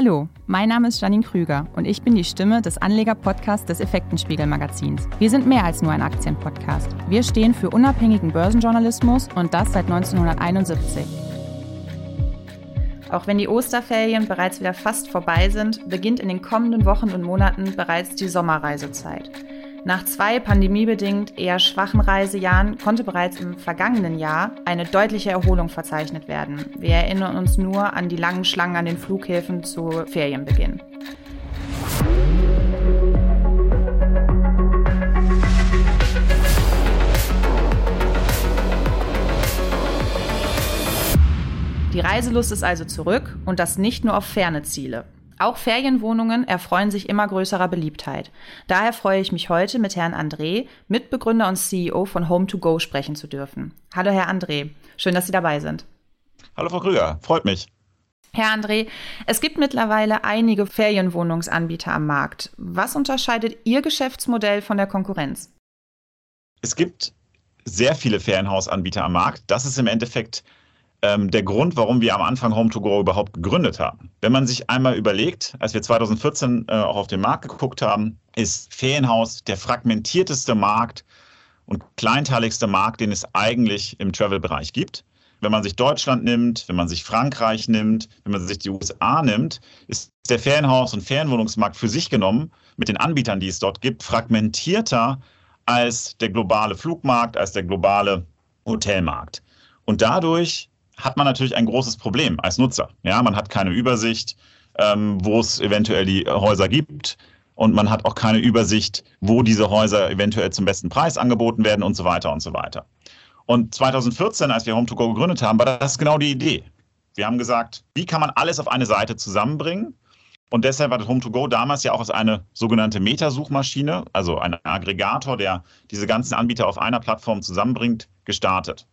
Hallo, mein Name ist Janine Krüger und ich bin die Stimme des Anleger-Podcasts des Effektenspiegel-Magazins. Wir sind mehr als nur ein Aktienpodcast. Wir stehen für unabhängigen Börsenjournalismus und das seit 1971. Auch wenn die Osterferien bereits wieder fast vorbei sind, beginnt in den kommenden Wochen und Monaten bereits die Sommerreisezeit. Nach zwei pandemiebedingt eher schwachen Reisejahren konnte bereits im vergangenen Jahr eine deutliche Erholung verzeichnet werden. Wir erinnern uns nur an die langen Schlangen an den Flughäfen zu Ferienbeginn. Die Reiselust ist also zurück und das nicht nur auf ferne Ziele. Auch Ferienwohnungen erfreuen sich immer größerer Beliebtheit. Daher freue ich mich heute mit Herrn André, Mitbegründer und CEO von Home2Go, sprechen zu dürfen. Hallo, Herr André. Schön, dass Sie dabei sind. Hallo, Frau Krüger. Freut mich. Herr André, es gibt mittlerweile einige Ferienwohnungsanbieter am Markt. Was unterscheidet Ihr Geschäftsmodell von der Konkurrenz? Es gibt sehr viele Ferienhausanbieter am Markt. Das ist im Endeffekt ähm, der Grund, warum wir am Anfang Home2Go überhaupt gegründet haben. Wenn man sich einmal überlegt, als wir 2014 äh, auch auf den Markt geguckt haben, ist Ferienhaus der fragmentierteste Markt und kleinteiligste Markt, den es eigentlich im Travel-Bereich gibt. Wenn man sich Deutschland nimmt, wenn man sich Frankreich nimmt, wenn man sich die USA nimmt, ist der Ferienhaus- und Ferienwohnungsmarkt für sich genommen mit den Anbietern, die es dort gibt, fragmentierter als der globale Flugmarkt, als der globale Hotelmarkt. Und dadurch hat man natürlich ein großes Problem als Nutzer. Ja, man hat keine Übersicht, ähm, wo es eventuell die Häuser gibt. Und man hat auch keine Übersicht, wo diese Häuser eventuell zum besten Preis angeboten werden und so weiter und so weiter. Und 2014, als wir Home2Go gegründet haben, war das genau die Idee. Wir haben gesagt, wie kann man alles auf eine Seite zusammenbringen? Und deshalb war das Home2Go damals ja auch als eine sogenannte Metasuchmaschine, also ein Aggregator, der diese ganzen Anbieter auf einer Plattform zusammenbringt, gestartet.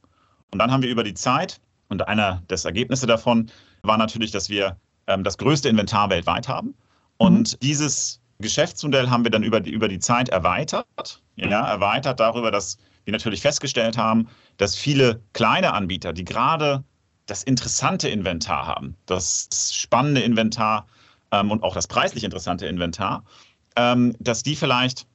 Und dann haben wir über die Zeit und einer des Ergebnisse davon war natürlich, dass wir ähm, das größte Inventar weltweit haben. Und mhm. dieses Geschäftsmodell haben wir dann über die, über die Zeit erweitert. Ja, erweitert darüber, dass wir natürlich festgestellt haben, dass viele kleine Anbieter, die gerade das interessante Inventar haben, das spannende Inventar ähm, und auch das preislich interessante Inventar, ähm, dass die vielleicht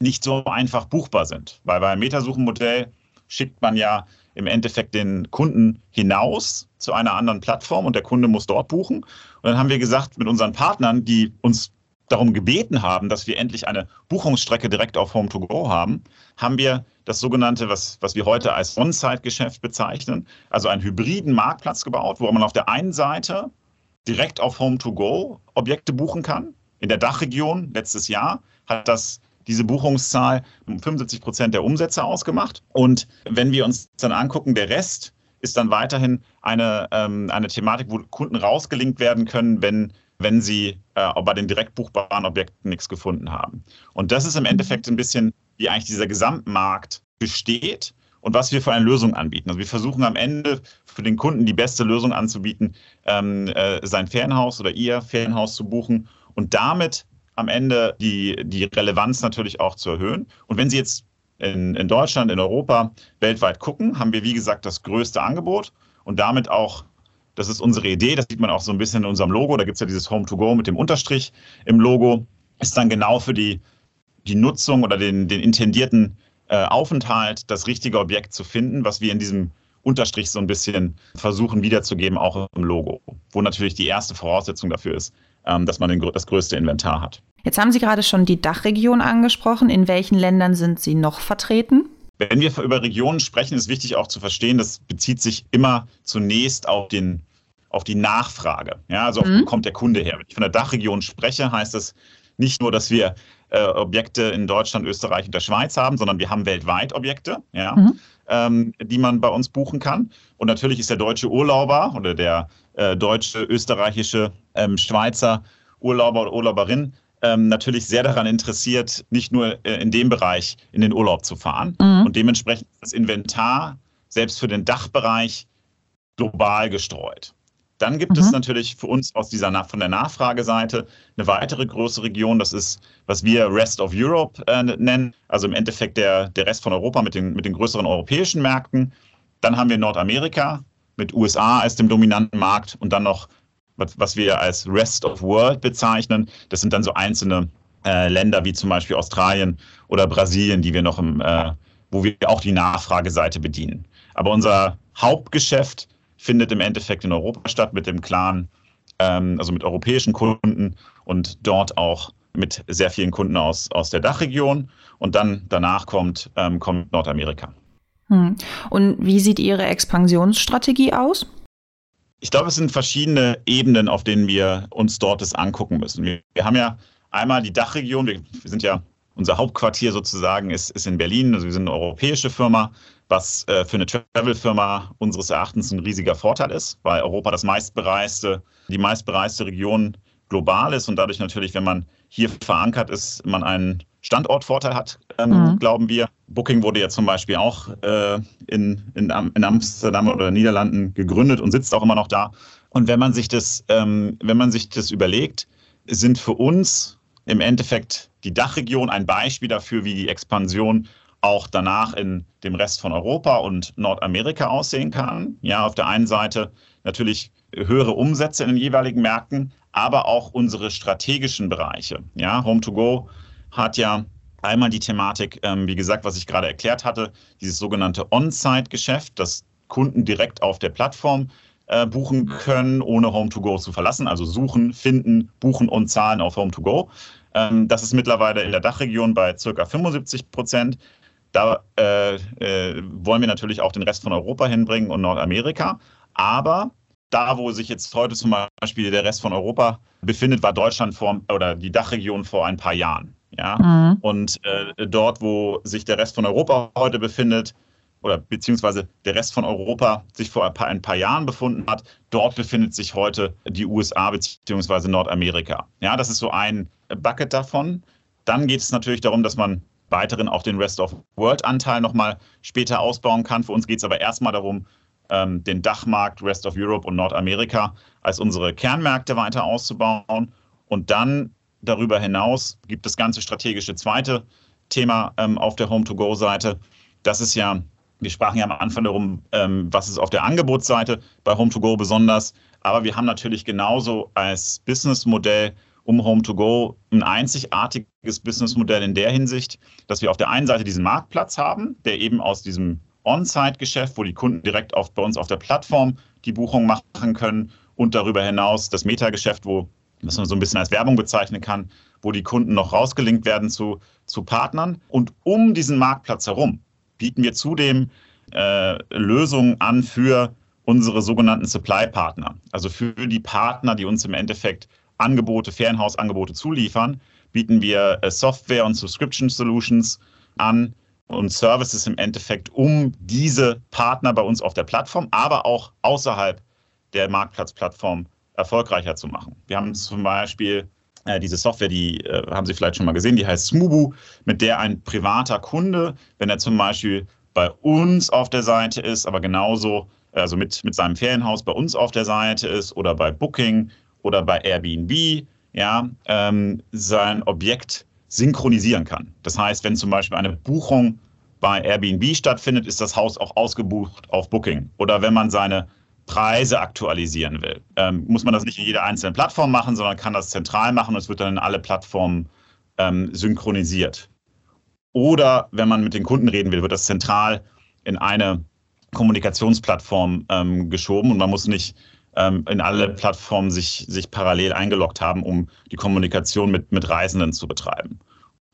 nicht so einfach buchbar sind. Weil beim Metasuchenmodell schickt man ja im Endeffekt den Kunden hinaus zu einer anderen Plattform und der Kunde muss dort buchen. Und dann haben wir gesagt, mit unseren Partnern, die uns darum gebeten haben, dass wir endlich eine Buchungsstrecke direkt auf Home2Go haben, haben wir das sogenannte, was, was wir heute als On-Site-Geschäft bezeichnen, also einen hybriden Marktplatz gebaut, wo man auf der einen Seite direkt auf Home2Go Objekte buchen kann. In der Dachregion letztes Jahr hat das diese Buchungszahl um 75 Prozent der Umsätze ausgemacht. Und wenn wir uns dann angucken, der Rest ist dann weiterhin eine, ähm, eine Thematik, wo Kunden rausgelinkt werden können, wenn, wenn sie äh, bei den direkt buchbaren Objekten nichts gefunden haben. Und das ist im Endeffekt ein bisschen, wie eigentlich dieser Gesamtmarkt besteht und was wir für eine Lösung anbieten. Also wir versuchen am Ende für den Kunden die beste Lösung anzubieten, ähm, äh, sein Ferienhaus oder ihr Ferienhaus zu buchen und damit am Ende die, die Relevanz natürlich auch zu erhöhen. Und wenn Sie jetzt in, in Deutschland, in Europa, weltweit gucken, haben wir, wie gesagt, das größte Angebot und damit auch das ist unsere Idee, das sieht man auch so ein bisschen in unserem Logo. Da gibt es ja dieses Home to Go mit dem Unterstrich im Logo. Ist dann genau für die, die Nutzung oder den, den intendierten äh, Aufenthalt das richtige Objekt zu finden, was wir in diesem Unterstrich so ein bisschen versuchen wiederzugeben, auch im Logo. Wo natürlich die erste Voraussetzung dafür ist, ähm, dass man den, das größte Inventar hat. Jetzt haben Sie gerade schon die Dachregion angesprochen. In welchen Ländern sind Sie noch vertreten? Wenn wir über Regionen sprechen, ist wichtig auch zu verstehen, das bezieht sich immer zunächst auf, den, auf die Nachfrage. Ja, also mhm. wo kommt der Kunde her? Wenn ich von der Dachregion spreche, heißt das nicht nur, dass wir äh, Objekte in Deutschland, Österreich und der Schweiz haben, sondern wir haben weltweit Objekte, ja, mhm. ähm, die man bei uns buchen kann. Und natürlich ist der deutsche Urlauber oder der äh, deutsche, österreichische, ähm, Schweizer Urlauber oder Urlauberin ähm, natürlich sehr daran interessiert, nicht nur äh, in dem Bereich in den Urlaub zu fahren. Mhm. Und dementsprechend das Inventar selbst für den Dachbereich global gestreut. Dann gibt mhm. es natürlich für uns aus dieser von der Nachfrageseite eine weitere große Region. Das ist, was wir Rest of Europe äh, nennen, also im Endeffekt der, der Rest von Europa mit den, mit den größeren europäischen Märkten. Dann haben wir Nordamerika mit USA als dem dominanten Markt und dann noch was, was wir als Rest of World bezeichnen. Das sind dann so einzelne äh, Länder wie zum Beispiel Australien oder Brasilien, die wir noch im, äh, wo wir auch die Nachfrageseite bedienen. Aber unser Hauptgeschäft findet im Endeffekt in Europa statt mit dem klaren, ähm, also mit europäischen Kunden und dort auch mit sehr vielen Kunden aus, aus der Dachregion. Und dann danach kommt, ähm, kommt Nordamerika. Hm. Und wie sieht Ihre Expansionsstrategie aus? Ich glaube, es sind verschiedene Ebenen, auf denen wir uns dort das angucken müssen. Wir, wir haben ja einmal die Dachregion. Wir, wir, sind ja, unser Hauptquartier sozusagen ist, ist in Berlin. Also wir sind eine europäische Firma, was äh, für eine Travel-Firma unseres Erachtens ein riesiger Vorteil ist, weil Europa das meistbereiste, die meistbereiste Region global ist und dadurch natürlich, wenn man hier verankert ist, man einen Standortvorteil hat, ähm, mhm. glauben wir. Booking wurde ja zum Beispiel auch äh, in, in, in, Amsterdam oder Niederlanden gegründet und sitzt auch immer noch da. Und wenn man sich das, ähm, wenn man sich das überlegt, sind für uns im Endeffekt die Dachregion ein Beispiel dafür, wie die Expansion auch danach in dem Rest von Europa und Nordamerika aussehen kann. Ja, auf der einen Seite natürlich höhere Umsätze in den jeweiligen Märkten, aber auch unsere strategischen Bereiche. Ja, Home to Go hat ja einmal die Thematik, ähm, wie gesagt, was ich gerade erklärt hatte, dieses sogenannte On-Site-Geschäft, das Kunden direkt auf der Plattform äh, buchen können, ohne Home to Go zu verlassen. Also suchen, finden, buchen und zahlen auf Home to Go. Ähm, das ist mittlerweile in der Dachregion bei ca. 75 Prozent. Da äh, äh, wollen wir natürlich auch den Rest von Europa hinbringen und Nordamerika. Aber da, wo sich jetzt heute zum Beispiel der Rest von Europa befindet, war Deutschland vor oder die Dachregion vor ein paar Jahren. Ja? Mhm. Und äh, dort, wo sich der Rest von Europa heute befindet, oder beziehungsweise der Rest von Europa sich vor ein paar, ein paar, Jahren befunden hat, dort befindet sich heute die USA beziehungsweise Nordamerika. Ja, das ist so ein Bucket davon. Dann geht es natürlich darum, dass man weiteren auch den Rest of World Anteil nochmal später ausbauen kann. Für uns geht es aber erstmal darum, ähm, den Dachmarkt Rest of Europe und Nordamerika als unsere Kernmärkte weiter auszubauen. Und dann darüber hinaus gibt das ganze strategische zweite Thema ähm, auf der Home-to-Go-Seite. Das ist ja, wir sprachen ja am Anfang darum, ähm, was ist auf der Angebotsseite bei Home-to-Go besonders. Aber wir haben natürlich genauso als Businessmodell um Home-to-Go ein einzigartiges Businessmodell in der Hinsicht, dass wir auf der einen Seite diesen Marktplatz haben, der eben aus diesem On-Site-Geschäft, wo die Kunden direkt auf, bei uns auf der Plattform die Buchung machen können und darüber hinaus das Meta-Geschäft, wo das man so ein bisschen als Werbung bezeichnen kann, wo die Kunden noch rausgelinkt werden zu, zu Partnern. Und um diesen Marktplatz herum bieten wir zudem äh, Lösungen an für unsere sogenannten Supply-Partner, also für die Partner, die uns im Endeffekt Angebote, Ferienhausangebote zuliefern, bieten wir äh, Software und Subscription Solutions an und Services im Endeffekt, um diese Partner bei uns auf der Plattform, aber auch außerhalb der Marktplatzplattform erfolgreicher zu machen. Wir haben zum Beispiel äh, diese Software, die äh, haben Sie vielleicht schon mal gesehen, die heißt Smubu, mit der ein privater Kunde, wenn er zum Beispiel bei uns auf der Seite ist, aber genauso, also mit, mit seinem Ferienhaus bei uns auf der Seite ist oder bei Booking oder bei Airbnb, ja, ähm, sein Objekt synchronisieren kann. Das heißt, wenn zum Beispiel eine Buchung bei Airbnb stattfindet, ist das Haus auch ausgebucht auf Booking. Oder wenn man seine Preise aktualisieren will, ähm, muss man das nicht in jeder einzelnen Plattform machen, sondern kann das zentral machen und es wird dann in alle Plattformen ähm, synchronisiert. Oder wenn man mit den Kunden reden will, wird das zentral in eine Kommunikationsplattform ähm, geschoben und man muss nicht ähm, in alle Plattformen sich, sich parallel eingeloggt haben, um die Kommunikation mit, mit Reisenden zu betreiben.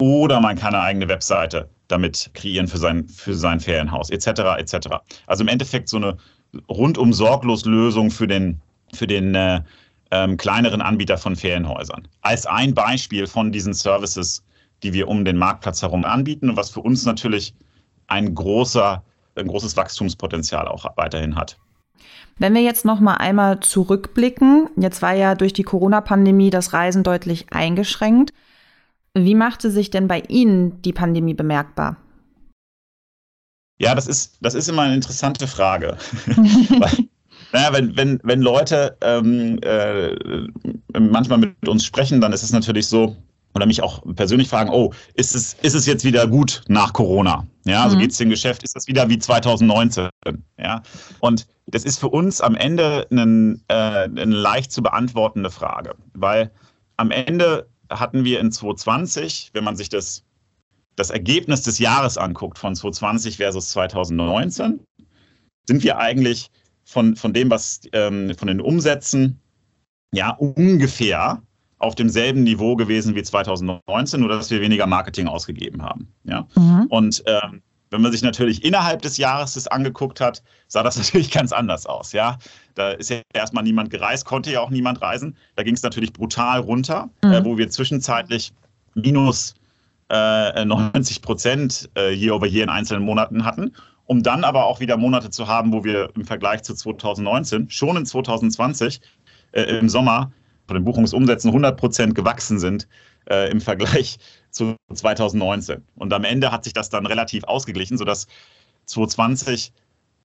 Oder man kann eine eigene Webseite damit kreieren für sein, für sein Ferienhaus, etc. etc. Also im Endeffekt so eine rundum sorglos Lösung für den, für den äh, ähm, kleineren Anbieter von Ferienhäusern. Als ein Beispiel von diesen Services, die wir um den Marktplatz herum anbieten und was für uns natürlich ein, großer, ein großes Wachstumspotenzial auch weiterhin hat. Wenn wir jetzt noch mal einmal zurückblicken, jetzt war ja durch die Corona-Pandemie das Reisen deutlich eingeschränkt. Wie machte sich denn bei Ihnen die Pandemie bemerkbar? Ja, das ist, das ist immer eine interessante Frage. Weil, naja, wenn, wenn, wenn Leute ähm, äh, manchmal mit uns sprechen, dann ist es natürlich so, oder mich auch persönlich fragen, oh, ist es, ist es jetzt wieder gut nach Corona? Ja, also mhm. geht es dem Geschäft, ist das wieder wie 2019? Ja, und das ist für uns am Ende einen, äh, eine leicht zu beantwortende Frage, weil am Ende hatten wir in 2020, wenn man sich das, das Ergebnis des Jahres anguckt von 2020 versus 2019, sind wir eigentlich von, von dem, was ähm, von den Umsätzen, ja, ungefähr auf demselben Niveau gewesen wie 2019, nur dass wir weniger Marketing ausgegeben haben. Ja? Mhm. Und ähm, wenn man sich natürlich innerhalb des Jahres das angeguckt hat, sah das natürlich ganz anders aus. Ja, da ist ja erstmal niemand gereist, konnte ja auch niemand reisen. Da ging es natürlich brutal runter, mhm. äh, wo wir zwischenzeitlich minus äh, 90 Prozent äh, year over year in einzelnen Monaten hatten um dann aber auch wieder Monate zu haben, wo wir im Vergleich zu 2019 schon in 2020 äh, im Sommer von den Buchungsumsätzen 100 Prozent gewachsen sind äh, im Vergleich zu 2019. Und am Ende hat sich das dann relativ ausgeglichen, sodass 2020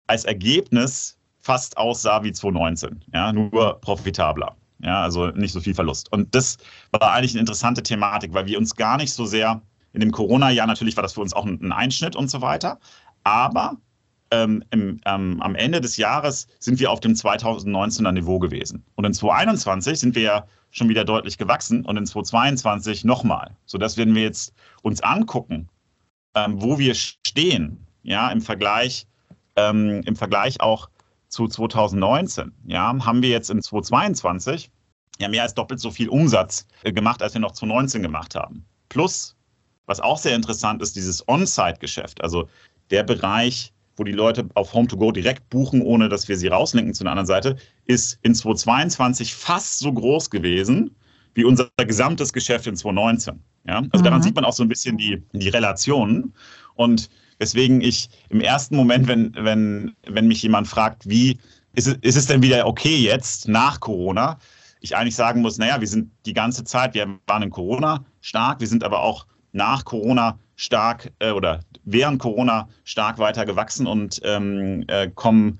als Ergebnis fast aussah wie 2019, ja, nur profitabler. Ja, also nicht so viel Verlust. Und das war eigentlich eine interessante Thematik, weil wir uns gar nicht so sehr in dem Corona-Jahr natürlich war das für uns auch ein Einschnitt und so weiter. Aber ähm, im, ähm, am Ende des Jahres sind wir auf dem 2019er Niveau gewesen. Und in 2021 sind wir ja schon wieder deutlich gewachsen und in 2022 nochmal. Sodass, wenn wir jetzt uns angucken, ähm, wo wir stehen, ja, im Vergleich, ähm, im Vergleich auch zu 2019, ja, haben wir jetzt in 2022 ja mehr als doppelt so viel Umsatz äh, gemacht, als wir noch 2019 gemacht haben. Plus, was auch sehr interessant ist, dieses On-Site-Geschäft. Also der Bereich, wo die Leute auf Home2Go direkt buchen, ohne dass wir sie rauslinken zu einer anderen Seite, ist in 2022 fast so groß gewesen wie unser gesamtes Geschäft in 2019. Ja? Also mhm. daran sieht man auch so ein bisschen die, die Relationen. Und weswegen ich im ersten Moment, wenn, wenn, wenn mich jemand fragt, wie ist es, ist es denn wieder okay jetzt nach Corona, ich eigentlich sagen muss, naja, wir sind die ganze Zeit, wir waren in Corona stark, wir sind aber auch nach Corona stark äh, oder während Corona stark weiter gewachsen und ähm, äh, kommen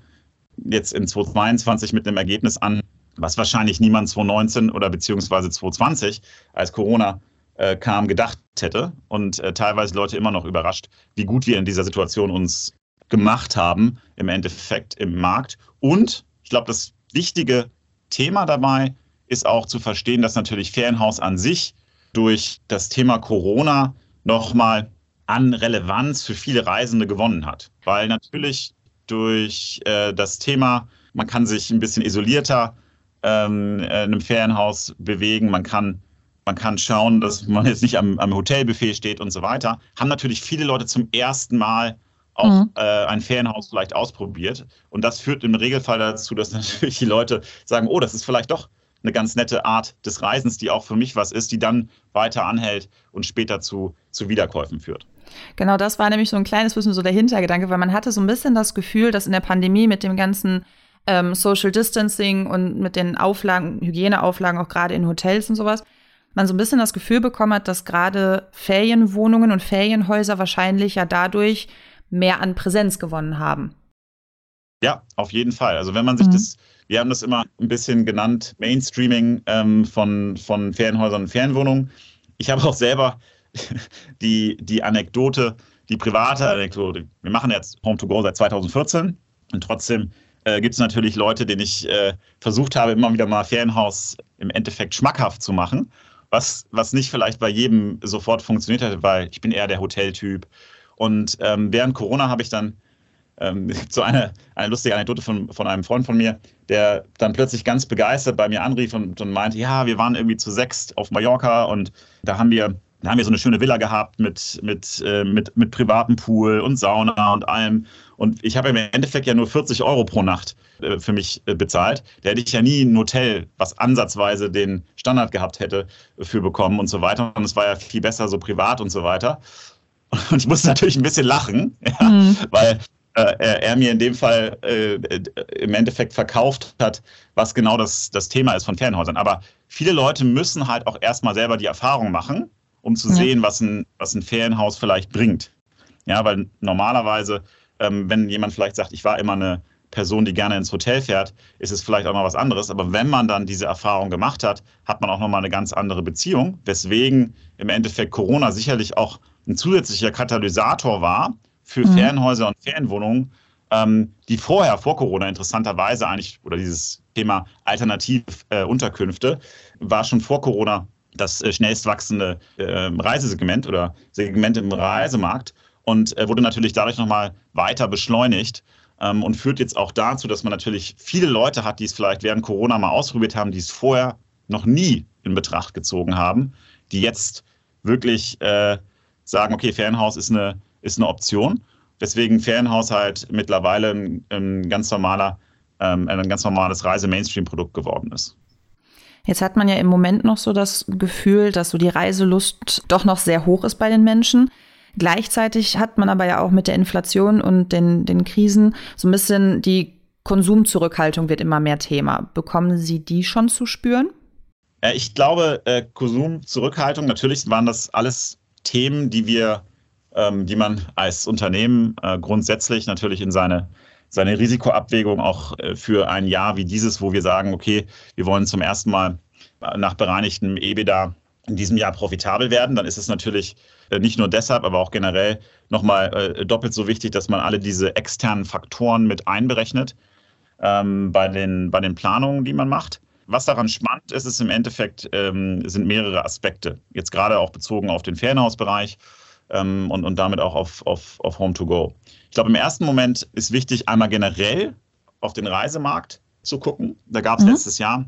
jetzt in 2022 mit einem Ergebnis an, was wahrscheinlich niemand 2019 oder beziehungsweise 2020, als Corona äh, kam, gedacht hätte. Und äh, teilweise Leute immer noch überrascht, wie gut wir in dieser Situation uns gemacht haben, im Endeffekt im Markt. Und ich glaube, das wichtige Thema dabei ist auch zu verstehen, dass natürlich Ferienhaus an sich durch das Thema Corona nochmal an Relevanz für viele Reisende gewonnen hat. Weil natürlich durch äh, das Thema, man kann sich ein bisschen isolierter ähm, in einem Ferienhaus bewegen, man kann, man kann schauen, dass man jetzt nicht am, am Hotelbuffet steht und so weiter, haben natürlich viele Leute zum ersten Mal auch mhm. äh, ein Ferienhaus vielleicht ausprobiert. Und das führt im Regelfall dazu, dass natürlich die Leute sagen, oh, das ist vielleicht doch eine ganz nette Art des Reisens, die auch für mich was ist, die dann weiter anhält und später zu, zu Wiederkäufen führt. Genau, das war nämlich so ein kleines bisschen so der Hintergedanke, weil man hatte so ein bisschen das Gefühl, dass in der Pandemie mit dem ganzen ähm, Social Distancing und mit den Auflagen, Hygieneauflagen auch gerade in Hotels und sowas, man so ein bisschen das Gefühl bekommen hat, dass gerade Ferienwohnungen und Ferienhäuser wahrscheinlich ja dadurch mehr an Präsenz gewonnen haben. Ja, auf jeden Fall. Also wenn man sich mhm. das wir haben das immer ein bisschen genannt, Mainstreaming ähm, von, von Ferienhäusern und Ferienwohnungen. Ich habe auch selber die, die Anekdote, die private Anekdote. Wir machen jetzt Home to Go seit 2014 und trotzdem äh, gibt es natürlich Leute, denen ich äh, versucht habe, immer wieder mal Ferienhaus im Endeffekt schmackhaft zu machen, was, was nicht vielleicht bei jedem sofort funktioniert hätte, weil ich bin eher der Hoteltyp. Und ähm, während Corona habe ich dann ähm, so eine, eine lustige Anekdote von, von einem Freund von mir, der dann plötzlich ganz begeistert bei mir anrief und, und meinte, ja, wir waren irgendwie zu sechst auf Mallorca und da haben wir da haben wir so eine schöne Villa gehabt mit, mit, äh, mit, mit privatem Pool und Sauna und allem. Und ich habe im Endeffekt ja nur 40 Euro pro Nacht äh, für mich äh, bezahlt. Da hätte ich ja nie ein Hotel, was ansatzweise den Standard gehabt hätte, für bekommen und so weiter. Und es war ja viel besser so privat und so weiter. Und ich musste natürlich ein bisschen lachen, ja, mhm. weil äh, er mir in dem Fall äh, im Endeffekt verkauft hat, was genau das, das Thema ist von Ferienhäusern. Aber viele Leute müssen halt auch erstmal selber die Erfahrung machen, um zu ja. sehen, was ein, was ein Ferienhaus vielleicht bringt. Ja, weil normalerweise, ähm, wenn jemand vielleicht sagt, ich war immer eine Person, die gerne ins Hotel fährt, ist es vielleicht auch mal was anderes. Aber wenn man dann diese Erfahrung gemacht hat, hat man auch nochmal eine ganz andere Beziehung. Weswegen im Endeffekt Corona sicherlich auch ein zusätzlicher Katalysator war, für mhm. Ferienhäuser und Ferienwohnungen ähm, die vorher, vor Corona interessanterweise eigentlich, oder dieses Thema alternative äh, Unterkünfte, war schon vor Corona das äh, schnellst wachsende äh, Reisesegment oder Segment im Reisemarkt und äh, wurde natürlich dadurch nochmal weiter beschleunigt ähm, und führt jetzt auch dazu, dass man natürlich viele Leute hat, die es vielleicht während Corona mal ausprobiert haben, die es vorher noch nie in Betracht gezogen haben, die jetzt wirklich äh, sagen, okay, Ferienhaus ist eine, ist eine Option. Deswegen Ferienhaushalt mittlerweile ein, ein ganz normaler, ähm, ein ganz normales Reise-Mainstream-Produkt geworden ist. Jetzt hat man ja im Moment noch so das Gefühl, dass so die Reiselust doch noch sehr hoch ist bei den Menschen. Gleichzeitig hat man aber ja auch mit der Inflation und den, den Krisen so ein bisschen die Konsumzurückhaltung wird immer mehr Thema. Bekommen Sie die schon zu spüren? Ich glaube, äh, Konsumzurückhaltung, natürlich waren das alles Themen, die wir, ähm, die man als Unternehmen äh, grundsätzlich natürlich in seine, seine Risikoabwägung auch äh, für ein Jahr wie dieses, wo wir sagen, okay, wir wollen zum ersten Mal nach bereinigtem EBITDA in diesem Jahr profitabel werden, dann ist es natürlich äh, nicht nur deshalb, aber auch generell nochmal äh, doppelt so wichtig, dass man alle diese externen Faktoren mit einberechnet ähm, bei, den, bei den Planungen, die man macht. Was daran spannend ist, ist im Endeffekt, ähm, sind mehrere Aspekte. Jetzt gerade auch bezogen auf den Ferienhausbereich ähm, und, und damit auch auf, auf, auf Home to Go. Ich glaube, im ersten Moment ist wichtig, einmal generell auf den Reisemarkt zu gucken. Da gab es mhm. letztes Jahr,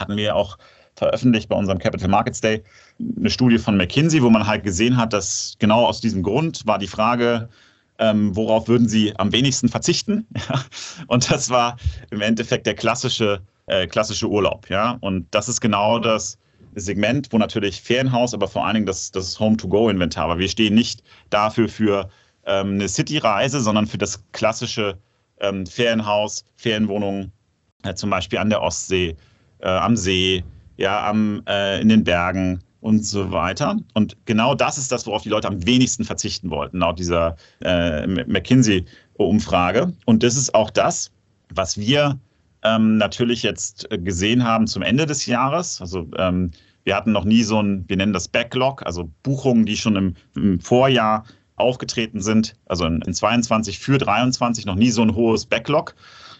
hatten wir auch veröffentlicht bei unserem Capital Markets Day eine Studie von McKinsey, wo man halt gesehen hat, dass genau aus diesem Grund war die Frage, ähm, worauf würden Sie am wenigsten verzichten? und das war im Endeffekt der klassische, äh, klassische Urlaub. Ja? Und das ist genau das Segment, wo natürlich Ferienhaus, aber vor allen Dingen das, das Home-to-Go-Inventar war. Wir stehen nicht dafür für ähm, eine City-Reise, sondern für das klassische ähm, Ferienhaus, Ferienwohnung, äh, zum Beispiel an der Ostsee, äh, am See, ja, am, äh, in den Bergen und so weiter. Und genau das ist das, worauf die Leute am wenigsten verzichten wollten, laut dieser äh, McKinsey-Umfrage. Und das ist auch das, was wir ähm, natürlich jetzt gesehen haben zum Ende des Jahres. Also ähm, wir hatten noch nie so ein, wir nennen das Backlog, also Buchungen, die schon im, im Vorjahr aufgetreten sind, also in, in 22 für 23 noch nie so ein hohes Backlog.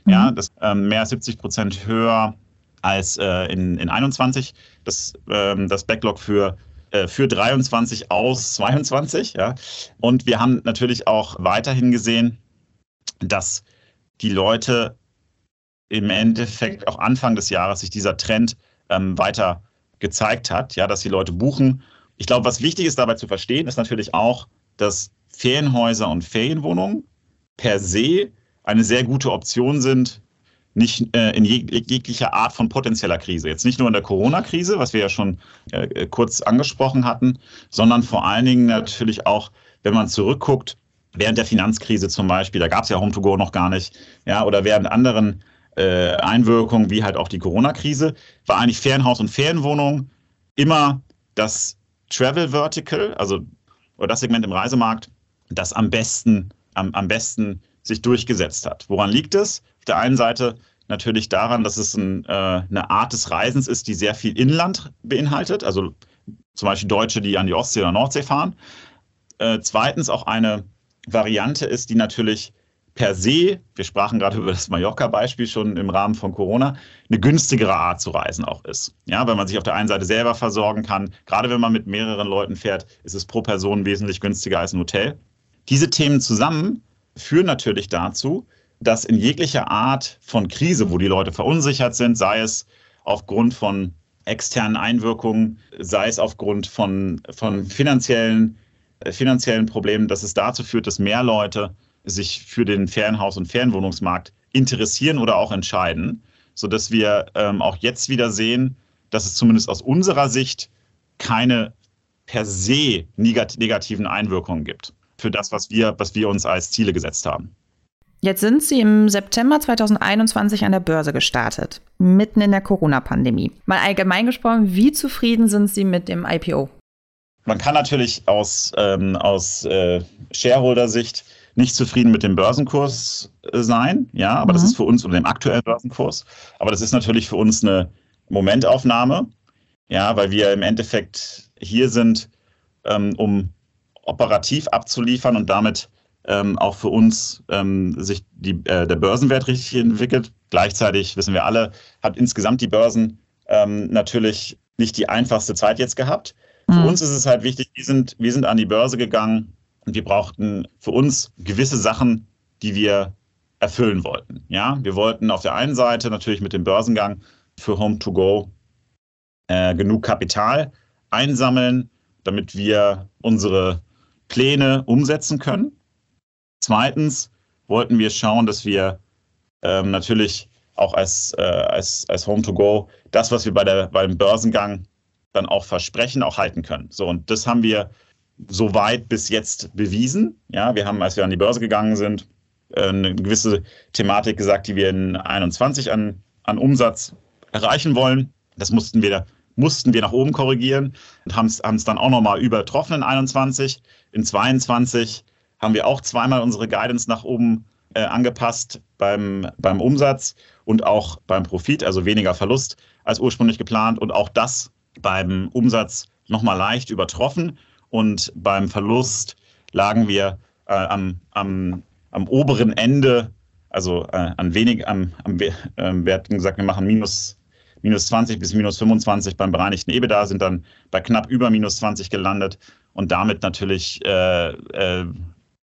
Mhm. Ja, das ähm, mehr als 70 Prozent höher als äh, in, in 21. Das, ähm, das Backlog für äh, für 23 aus 22. Ja. Und wir haben natürlich auch weiterhin gesehen, dass die Leute im Endeffekt auch Anfang des Jahres sich dieser Trend ähm, weiter gezeigt hat, ja, dass die Leute buchen. Ich glaube, was wichtig ist dabei zu verstehen, ist natürlich auch, dass Ferienhäuser und Ferienwohnungen per se eine sehr gute Option sind nicht äh, in jeg jeglicher Art von potenzieller Krise. Jetzt nicht nur in der Corona-Krise, was wir ja schon äh, kurz angesprochen hatten, sondern vor allen Dingen natürlich auch, wenn man zurückguckt, während der Finanzkrise zum Beispiel, da gab es ja Home-to-Go noch gar nicht, ja, oder während anderen äh, Einwirkungen, wie halt auch die Corona-Krise, war eigentlich Ferienhaus und Ferienwohnung immer das Travel Vertical, also oder das Segment im Reisemarkt, das am besten, am, am besten sich durchgesetzt hat. Woran liegt es? Auf der einen Seite natürlich daran, dass es ein, äh, eine Art des Reisens ist, die sehr viel Inland beinhaltet, also zum Beispiel Deutsche, die an die Ostsee oder Nordsee fahren. Äh, zweitens auch eine Variante ist, die natürlich per se, wir sprachen gerade über das Mallorca-Beispiel schon im Rahmen von Corona, eine günstigere Art zu reisen auch ist. Ja, weil man sich auf der einen Seite selber versorgen kann. Gerade wenn man mit mehreren Leuten fährt, ist es pro Person wesentlich günstiger als ein Hotel. Diese Themen zusammen führen natürlich dazu, dass in jeglicher Art von Krise, wo die Leute verunsichert sind, sei es aufgrund von externen Einwirkungen, sei es aufgrund von, von finanziellen, äh, finanziellen Problemen, dass es dazu führt, dass mehr Leute sich für den Ferienhaus- und Ferienwohnungsmarkt interessieren oder auch entscheiden, sodass wir ähm, auch jetzt wieder sehen, dass es zumindest aus unserer Sicht keine per se negativen Einwirkungen gibt für das, was wir, was wir uns als Ziele gesetzt haben. Jetzt sind Sie im September 2021 an der Börse gestartet, mitten in der Corona-Pandemie. Mal allgemein gesprochen, wie zufrieden sind Sie mit dem IPO? Man kann natürlich aus, ähm, aus äh, Shareholder-Sicht nicht zufrieden mit dem Börsenkurs äh, sein, ja, aber mhm. das ist für uns oder dem aktuellen Börsenkurs. Aber das ist natürlich für uns eine Momentaufnahme, ja, weil wir im Endeffekt hier sind, ähm, um operativ abzuliefern und damit ähm, auch für uns ähm, sich die, äh, der Börsenwert richtig entwickelt. Gleichzeitig wissen wir alle, hat insgesamt die Börsen ähm, natürlich nicht die einfachste Zeit jetzt gehabt. Mhm. Für uns ist es halt wichtig, wir sind, wir sind an die Börse gegangen und wir brauchten für uns gewisse Sachen, die wir erfüllen wollten. Ja, wir wollten auf der einen Seite natürlich mit dem Börsengang für Home2Go äh, genug Kapital einsammeln, damit wir unsere Pläne umsetzen können. Zweitens wollten wir schauen, dass wir ähm, natürlich auch als, äh, als, als Home-to-Go das, was wir bei der, beim Börsengang dann auch versprechen, auch halten können. So, und das haben wir soweit bis jetzt bewiesen. Ja, wir haben, als wir an die Börse gegangen sind, äh, eine gewisse Thematik gesagt, die wir in 21 an, an Umsatz erreichen wollen. Das mussten wir, mussten wir nach oben korrigieren und haben es dann auch nochmal übertroffen in 21. In 22 haben wir auch zweimal unsere Guidance nach oben äh, angepasst beim, beim Umsatz und auch beim Profit, also weniger Verlust als ursprünglich geplant und auch das beim Umsatz nochmal leicht übertroffen und beim Verlust lagen wir äh, am, am, am oberen Ende, also äh, an wenig, am, am äh, wir hatten gesagt, wir machen minus, minus 20 bis minus 25 beim bereinigten EBITDA, sind dann bei knapp über minus 20 gelandet und damit natürlich äh, äh,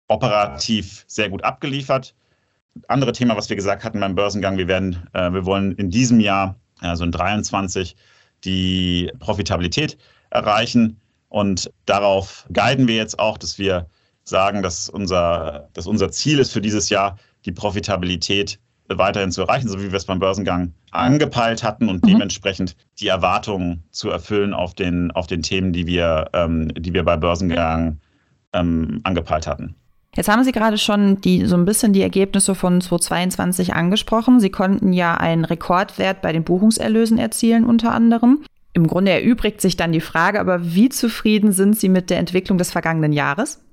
operativ sehr gut abgeliefert. Andere Thema, was wir gesagt hatten beim Börsengang, wir werden, äh, wir wollen in diesem Jahr, also in 23, die Profitabilität erreichen. Und darauf guiden wir jetzt auch, dass wir sagen, dass unser, dass unser Ziel ist für dieses Jahr, die Profitabilität weiterhin zu erreichen, so wie wir es beim Börsengang angepeilt hatten und mhm. dementsprechend die Erwartungen zu erfüllen auf den, auf den Themen, die wir, ähm, die wir bei Börsengang ähm, angepeilt hatten. Jetzt haben Sie gerade schon die, so ein bisschen die Ergebnisse von 2022 angesprochen. Sie konnten ja einen Rekordwert bei den Buchungserlösen erzielen unter anderem. Im Grunde erübrigt sich dann die Frage, aber wie zufrieden sind Sie mit der Entwicklung des vergangenen Jahres?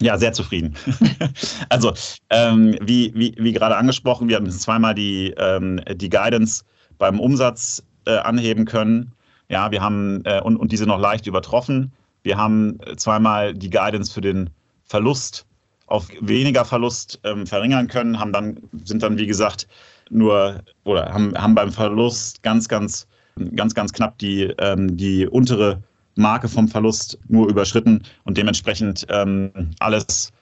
Ja, sehr zufrieden. also, ähm, wie, wie, wie gerade angesprochen, wir haben zweimal die, ähm, die Guidance beim Umsatz äh, anheben können. Ja, wir haben äh, und, und diese noch leicht übertroffen. Wir haben zweimal die Guidance für den Verlust auf weniger Verlust ähm, verringern können, haben dann, sind dann, wie gesagt, nur oder haben, haben beim Verlust ganz, ganz, ganz, ganz knapp die, ähm, die untere Marke vom Verlust nur überschritten und dementsprechend ähm, alles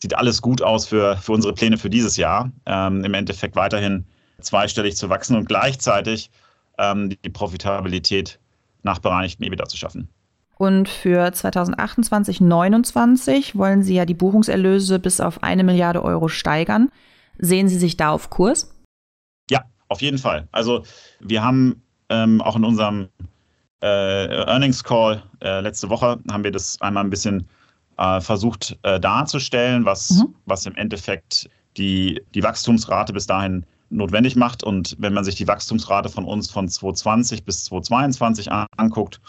sieht alles gut aus für, für unsere Pläne für dieses Jahr. Ähm, Im Endeffekt weiterhin zweistellig zu wachsen und gleichzeitig ähm, die Profitabilität nach bereinigten EBITDA zu schaffen. Und für 2028, 2029 wollen Sie ja die Buchungserlöse bis auf eine Milliarde Euro steigern. Sehen Sie sich da auf Kurs? Ja, auf jeden Fall. Also wir haben ähm, auch in unserem äh, Earnings Call äh, letzte Woche haben wir das einmal ein bisschen äh, versucht äh, darzustellen, was, mhm. was im Endeffekt die, die Wachstumsrate bis dahin notwendig macht. Und wenn man sich die Wachstumsrate von uns von 2020 bis 2022 anguckt,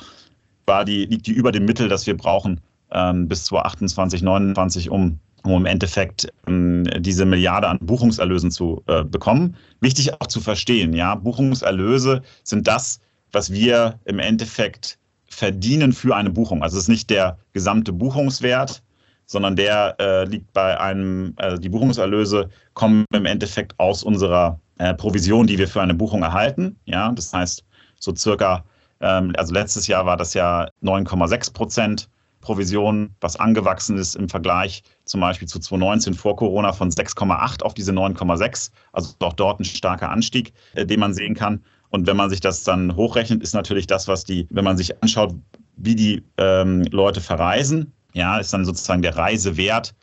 war die, liegt die über dem Mittel, das wir brauchen ähm, bis 2028, 2029, um, um im Endeffekt ähm, diese Milliarde an Buchungserlösen zu äh, bekommen. Wichtig auch zu verstehen, ja, Buchungserlöse sind das, was wir im Endeffekt verdienen für eine Buchung. Also es ist nicht der gesamte Buchungswert, sondern der äh, liegt bei einem, also die Buchungserlöse kommen im Endeffekt aus unserer äh, Provision, die wir für eine Buchung erhalten. Ja, das heißt, so circa ähm, also letztes Jahr war das ja 9,6 Prozent Provision, was angewachsen ist im Vergleich zum Beispiel zu 2019 vor Corona von 6,8 auf diese 9,6. Also auch dort ein starker Anstieg, äh, den man sehen kann. Und wenn man sich das dann hochrechnet, ist natürlich das, was die, wenn man sich anschaut, wie die ähm, Leute verreisen, ja, ist dann sozusagen der Reisewert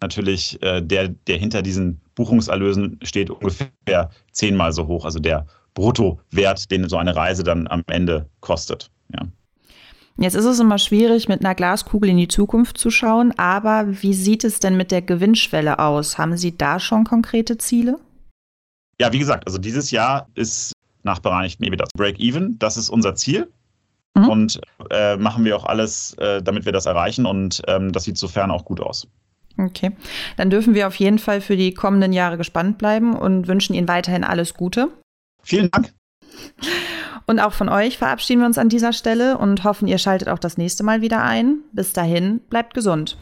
natürlich äh, der, der hinter diesen Buchungserlösen steht, ungefähr zehnmal so hoch. Also der Bruttowert, den so eine Reise dann am Ende kostet. Ja. Jetzt ist es immer schwierig, mit einer Glaskugel in die Zukunft zu schauen, aber wie sieht es denn mit der Gewinnschwelle aus? Haben Sie da schon konkrete Ziele? Ja, wie gesagt, also dieses Jahr ist nach bereinigten EBITDA Break-Even. Das ist unser Ziel. Mhm. Und äh, machen wir auch alles, äh, damit wir das erreichen. Und ähm, das sieht sofern auch gut aus. Okay, dann dürfen wir auf jeden Fall für die kommenden Jahre gespannt bleiben und wünschen Ihnen weiterhin alles Gute. Vielen Dank. Und auch von euch verabschieden wir uns an dieser Stelle und hoffen, ihr schaltet auch das nächste Mal wieder ein. Bis dahin, bleibt gesund.